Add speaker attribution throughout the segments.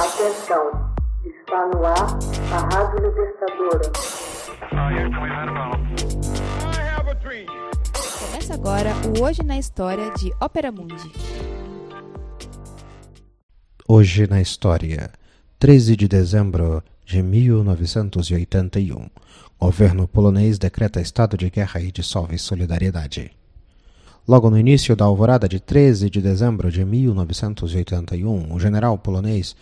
Speaker 1: Atenção, está no ar a Rádio Libertadora.
Speaker 2: Começa agora o Hoje na História de Ópera Mundi.
Speaker 3: Hoje na História, 13 de dezembro de 1981. Governo polonês decreta estado de guerra e dissolve solidariedade. Logo no início da alvorada de 13 de dezembro de 1981, o general polonês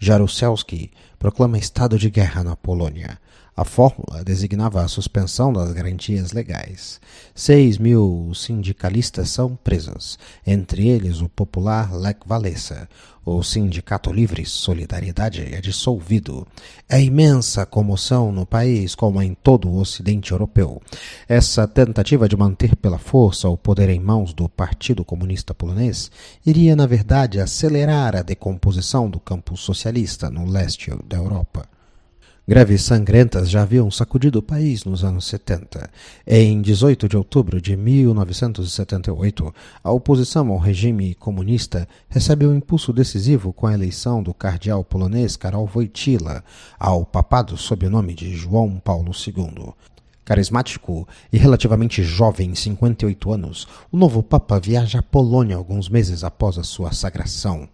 Speaker 3: Jaruzelski proclama estado de guerra na Polônia. A fórmula designava a suspensão das garantias legais. Seis mil sindicalistas são presos, entre eles o popular Lech Walesa. O Sindicato Livre Solidariedade é dissolvido. É imensa comoção no país, como em todo o Ocidente Europeu. Essa tentativa de manter pela força o poder em mãos do Partido Comunista Polonês iria, na verdade, acelerar a decomposição do campo socialista no leste da Europa. Greves sangrentas já haviam sacudido o país nos anos 70. Em 18 de outubro de 1978, a oposição ao regime comunista recebe um impulso decisivo com a eleição do cardeal polonês Karol Wojtyla ao papado sob o nome de João Paulo II. Carismático e relativamente jovem, 58 anos, o novo Papa viaja à Polônia alguns meses após a sua sagração.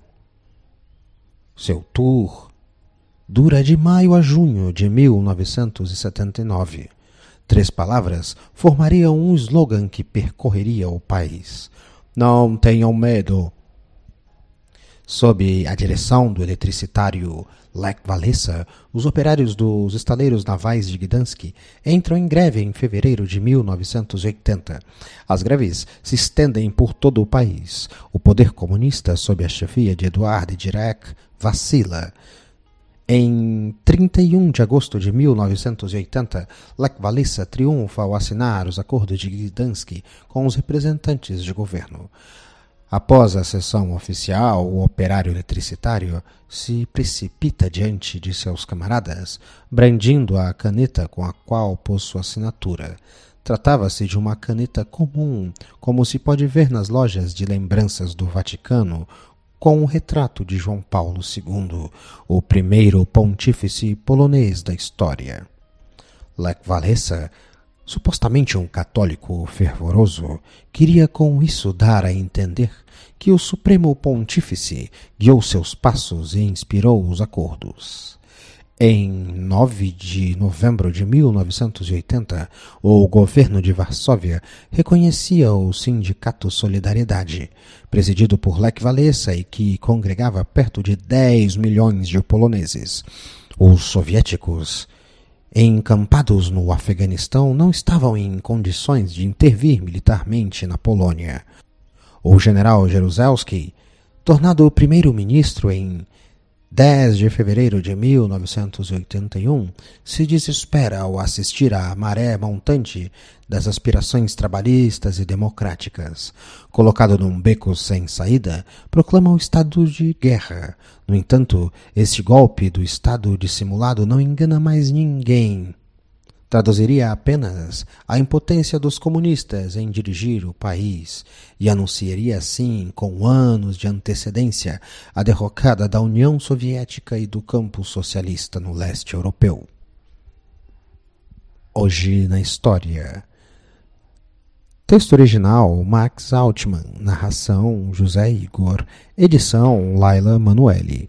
Speaker 3: Seu tour dura de maio a junho de 1979. Três palavras formariam um slogan que percorreria o país. Não tenham medo. Sob a direção do eletricitário Lech Walesa, os operários dos estaleiros navais de Gdansk entram em greve em fevereiro de 1980. As greves se estendem por todo o país. O poder comunista, sob a chefia de Eduard Dirac, vacila. Em 31 de agosto de 1980, Lech Walesa triunfa ao assinar os acordos de Gdansk com os representantes de governo. Após a sessão oficial, o operário eletricitário se precipita diante de seus camaradas, brandindo a caneta com a qual pôs sua assinatura. Tratava-se de uma caneta comum, como se pode ver nas lojas de lembranças do Vaticano, com um retrato de João Paulo II, o primeiro pontífice polonês da história. Lech Walesa, supostamente um católico fervoroso, queria com isso dar a entender que o Supremo Pontífice guiou seus passos e inspirou os acordos. Em 9 de novembro de 1980, o governo de Varsóvia reconhecia o Sindicato Solidariedade, presidido por Lech Walesa e que congregava perto de 10 milhões de poloneses. Os soviéticos, encampados no Afeganistão, não estavam em condições de intervir militarmente na Polônia. O general Jaruzelski, tornado primeiro-ministro em 10 de fevereiro de 1981, se desespera ao assistir à maré montante das aspirações trabalhistas e democráticas. Colocado num beco sem saída, proclama o estado de guerra. No entanto, este golpe do estado dissimulado não engana mais ninguém traduziria apenas a impotência dos comunistas em dirigir o país e anunciaria assim, com anos de antecedência, a derrocada da União Soviética e do campo socialista no leste europeu. Hoje na história. Texto original Max Altman, narração José Igor, edição Laila Manuelle.